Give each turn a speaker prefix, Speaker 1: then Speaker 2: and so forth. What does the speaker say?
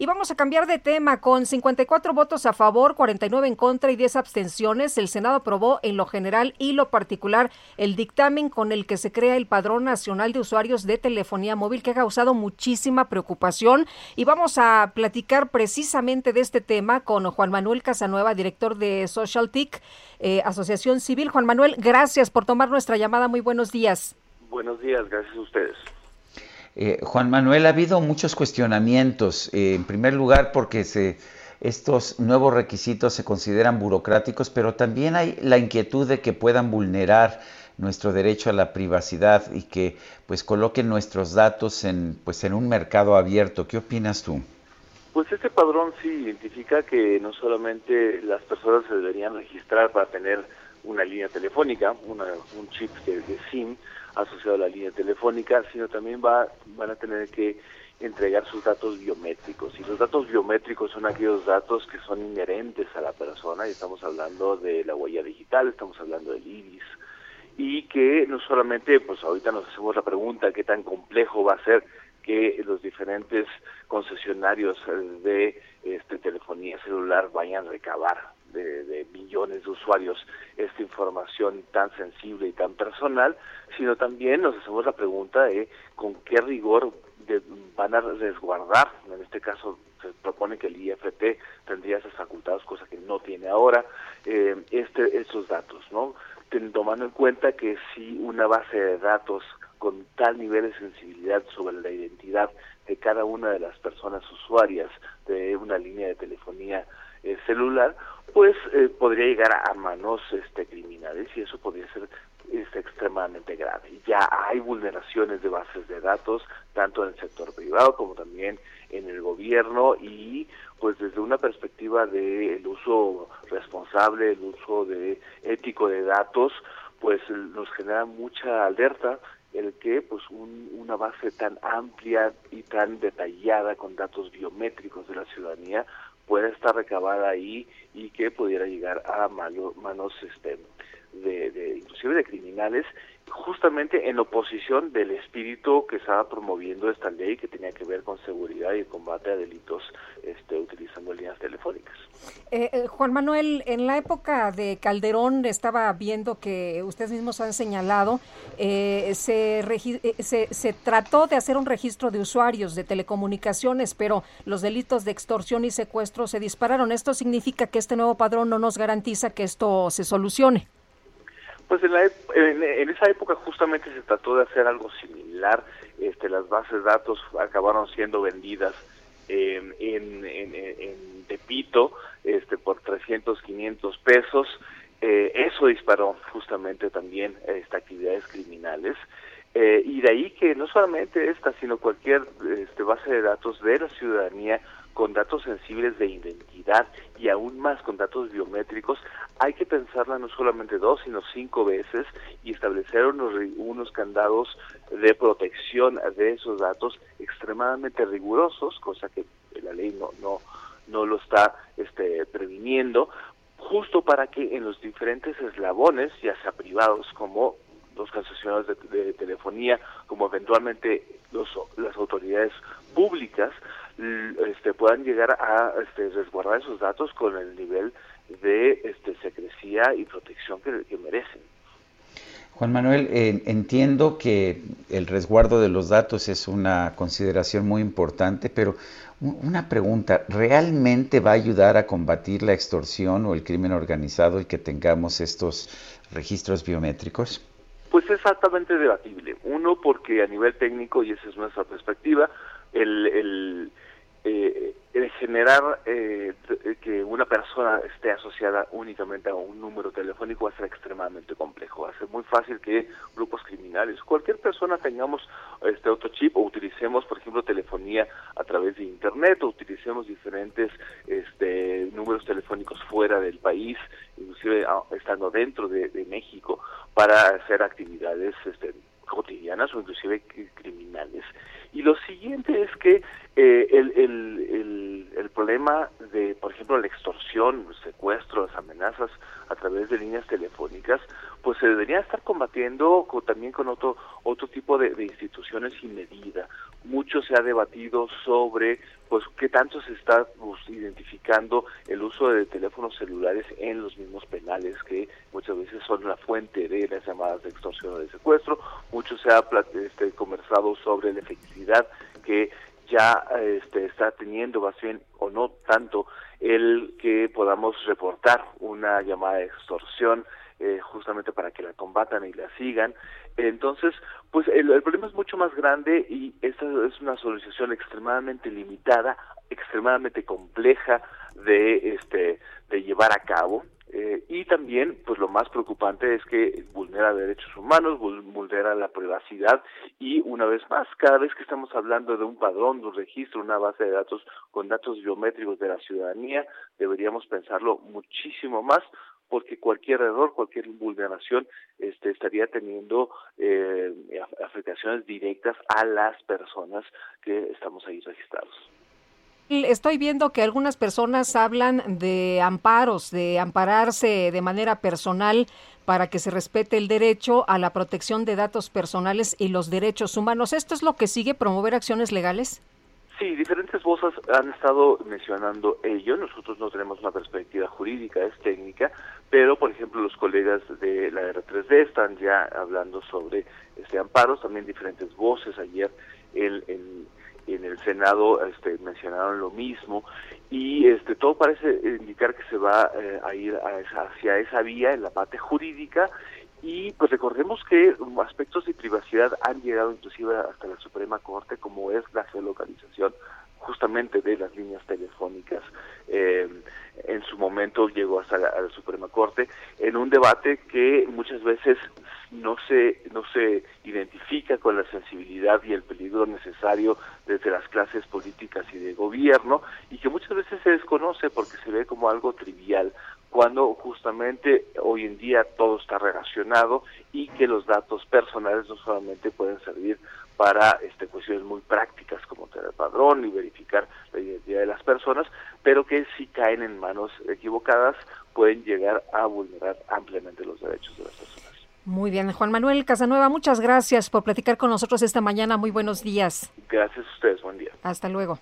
Speaker 1: Y vamos a cambiar de tema. Con 54 votos a favor, 49 en contra y 10 abstenciones, el Senado aprobó en lo general y lo particular el dictamen con el que se crea el Padrón Nacional de Usuarios de Telefonía Móvil, que ha causado muchísima preocupación. Y vamos a platicar precisamente de este tema con Juan Manuel Casanueva, director de Social eh, Asociación Civil. Juan Manuel, gracias por tomar nuestra llamada. Muy buenos días.
Speaker 2: Buenos días, gracias a ustedes.
Speaker 3: Eh, Juan Manuel, ha habido muchos cuestionamientos. Eh, en primer lugar, porque se, estos nuevos requisitos se consideran burocráticos, pero también hay la inquietud de que puedan vulnerar nuestro derecho a la privacidad y que pues coloquen nuestros datos en pues en un mercado abierto. ¿Qué opinas tú?
Speaker 2: Pues este padrón sí identifica que no solamente las personas se deberían registrar para tener una línea telefónica, un chip de SIM, asociado a la línea telefónica, sino también va, van a tener que entregar sus datos biométricos. Y los datos biométricos son aquellos datos que son inherentes a la persona, y estamos hablando de la huella digital, estamos hablando del iris, y que no solamente, pues ahorita nos hacemos la pregunta, qué tan complejo va a ser que los diferentes concesionarios de este, telefonía celular vayan a recabar de, millones de usuarios esta información tan sensible y tan personal, sino también nos hacemos la pregunta de con qué rigor van a resguardar, en este caso se propone que el IFT tendría esas facultades, cosa que no tiene ahora, eh, este, estos datos, ¿no? Tomando en cuenta que si una base de datos con tal nivel de sensibilidad sobre la identidad de cada una de las personas usuarias de una línea de telefonía eh, celular, pues eh, podría llegar a manos este, criminales y eso podría ser este, extremadamente grave. Ya hay vulneraciones de bases de datos, tanto en el sector privado como también en el gobierno y pues desde una perspectiva del uso responsable, el uso de ético de datos, pues nos genera mucha alerta el que pues una base tan amplia y tan detallada con datos biométricos de la ciudadanía pueda estar recabada ahí y que pudiera llegar a manos este, de, de, inclusive de criminales justamente en oposición del espíritu que estaba promoviendo esta ley que tenía que ver con seguridad y combate a delitos este, utilizando líneas telefónicas.
Speaker 1: Eh, eh, Juan Manuel, en la época de Calderón estaba viendo que ustedes mismos han señalado, eh, se, se, se, trató de hacer un registro de usuarios de telecomunicaciones, pero los delitos de extorsión y secuestro se dispararon. ¿Esto significa que este nuevo padrón no nos garantiza que esto se solucione?
Speaker 2: Pues en, la, en, esa época justamente se trató de hacer algo similar. Este, las bases de datos acabaron siendo vendidas en, en, en, Tepito este, por 300, 500 pesos. Eh, eso disparó justamente también esta actividades criminales. Eh, y de ahí que no solamente esta, sino cualquier este, base de datos de la ciudadanía con datos sensibles de identidad y aún más con datos biométricos, hay que pensarla no solamente dos, sino cinco veces y establecer unos, unos candados de protección de esos datos extremadamente rigurosos, cosa que la ley no, no, no lo está este, previniendo, justo para que en los diferentes eslabones, ya sea privados como los concesionarios de, telefonía, como eventualmente los, las autoridades públicas, este, puedan llegar a este, resguardar esos datos con el nivel de este, secrecía y protección que, merecen.
Speaker 3: Juan Manuel, eh, entiendo que el resguardo de los datos es una consideración muy importante, pero una pregunta, ¿realmente va a ayudar a combatir la extorsión o el crimen organizado y que tengamos estos registros biométricos?
Speaker 2: Pues es exactamente debatible. Uno, porque a nivel técnico, y esa es nuestra perspectiva, el, el, eh, generar eh, eh, que una persona esté asociada únicamente a un número telefónico va a ser extremadamente complejo. Va a ser muy fácil que grupos criminales, cualquier persona tengamos este otro chip o utilicemos, por ejemplo, telefonía a través de internet o utilicemos diferentes este, números telefónicos fuera del país, ah, estando dentro de, México, para hacer actividades este, cotidianas o inclusive criminales. Y lo siguiente es que eh, el, el, el, problema de, por ejemplo, la extorsión, el secuestro, las amenazas a través de líneas telefónicas, pues se debería estar combatiendo también con otro otro tipo de, instituciones sin medida. Mucho se ha debatido sobre pues qué tanto se está pues, identificando el uso de teléfonos celulares en los mismos penales que muchas veces son la fuente de las llamadas de extorsión o de secuestro. Mucho se ha este, conversado sobre la efectividad que ya este, está teniendo más bien o no tanto el que podamos reportar una llamada de extorsión eh, justamente para que la combatan y la sigan. Entonces, pues el, problema es mucho más grande y esta es una solución extremadamente limitada, extremadamente compleja de este de llevar a cabo. Eh, y también, pues lo más preocupante es que vulnera derechos humanos, vulnera la privacidad y una vez más, cada vez que estamos hablando de un padrón, de un registro, una base de datos con datos biométricos de la ciudadanía, deberíamos pensarlo muchísimo más porque cualquier error, cualquier vulneración este, estaría teniendo eh, afectaciones directas a las personas que estamos ahí registrados.
Speaker 1: Estoy viendo que algunas personas hablan de amparos, de ampararse de manera personal para que se respete el derecho a la protección de datos personales y los derechos humanos. ¿Esto es lo que sigue promover acciones legales?
Speaker 2: Sí, diferentes voces han estado mencionando ello. Nosotros no tenemos una perspectiva jurídica, es técnica, pero por ejemplo los colegas de la R3D están ya hablando sobre este amparos, también diferentes voces. Ayer el, el en el Senado este, mencionaron lo mismo y este todo parece indicar que se va eh, a ir hacia esa vía en la parte jurídica y pues recordemos que aspectos de privacidad han llegado inclusive hasta la Suprema Corte como es la geolocalización justamente de las líneas telefónicas. Eh, en su momento llegó hasta la, Suprema Corte en un debate que muchas veces no se no se identifica con la sensibilidad y el peligro necesario desde las clases políticas y de gobierno y que muchas veces se desconoce porque se ve como algo trivial cuando justamente hoy en día todo está relacionado y que los datos personales no solamente pueden servir para este, cuestiones muy prácticas como tener padrón y verificar la identidad de las personas, pero que si caen en manos equivocadas pueden llegar a vulnerar ampliamente los derechos de las personas.
Speaker 1: Muy bien, Juan Manuel Casanueva, muchas gracias por platicar con nosotros esta mañana. Muy buenos días.
Speaker 2: Gracias a ustedes, buen día.
Speaker 1: Hasta luego.